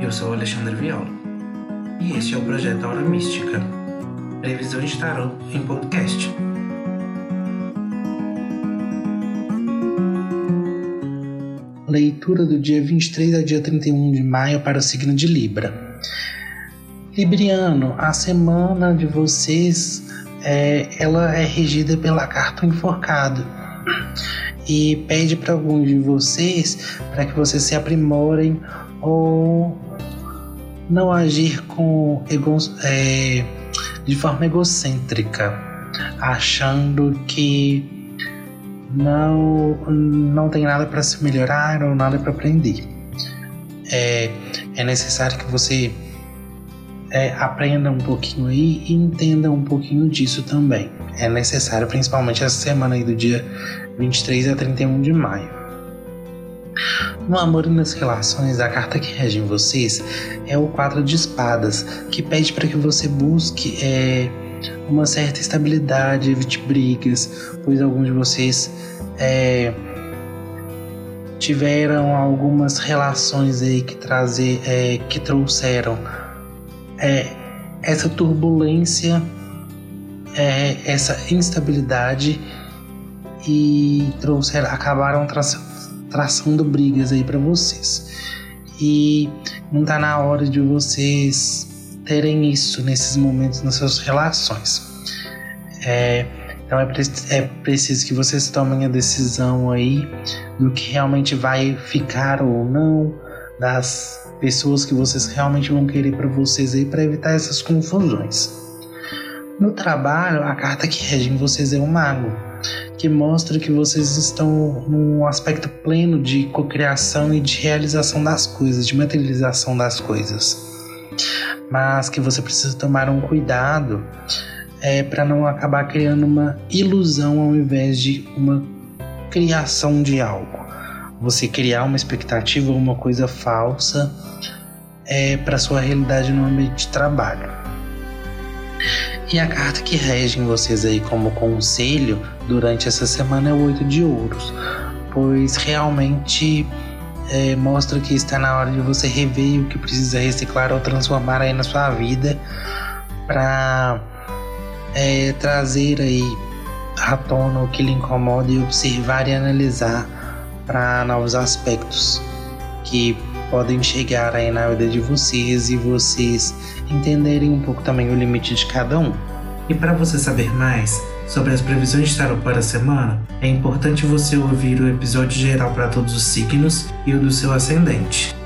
Eu sou Alexandre Viola e este é o projeto Aura Mística, previsão de em podcast. Leitura do dia 23 ao dia 31 de maio para o signo de Libra. Libriano, a semana de vocês é, ela é regida pela carta enforcado e pede para alguns de vocês para que vocês se aprimorem ou não agir com ego, é, de forma egocêntrica, achando que não não tem nada para se melhorar ou nada para aprender. É, é necessário que você é, aprenda um pouquinho aí e entenda um pouquinho disso também. É necessário, principalmente essa semana aí do dia 23 a 31 de maio. No amor e nas relações, a carta que rege em vocês é o quadro de espadas, que pede para que você busque é, uma certa estabilidade, evite brigas, pois alguns de vocês é, tiveram algumas relações aí que, trazer, é, que trouxeram. É, essa turbulência, é, essa instabilidade e trouxeram, acabaram tra traçando brigas aí para vocês. E não tá na hora de vocês terem isso nesses momentos nas suas relações. É, então é, pre é preciso que vocês tomem a decisão aí do que realmente vai ficar ou não, das pessoas que vocês realmente vão querer para vocês aí para evitar essas confusões. No trabalho, a carta que rege em vocês é o mago, que mostra que vocês estão num aspecto pleno de cocriação e de realização das coisas, de materialização das coisas. Mas que você precisa tomar um cuidado é, para não acabar criando uma ilusão ao invés de uma criação de algo você criar uma expectativa ou uma coisa falsa é, para sua realidade no ambiente de trabalho. E a carta que rege em vocês aí como conselho durante essa semana é o Oito de Ouros, pois realmente é, mostra que está na hora de você rever o que precisa reciclar ou transformar aí na sua vida para é, trazer aí à tona o que lhe incomoda e observar e analisar para novos aspectos que podem chegar aí na vida de vocês e vocês entenderem um pouco também o limite de cada um. E para você saber mais sobre as previsões de tarot para a semana, é importante você ouvir o episódio geral para todos os signos e o do seu ascendente.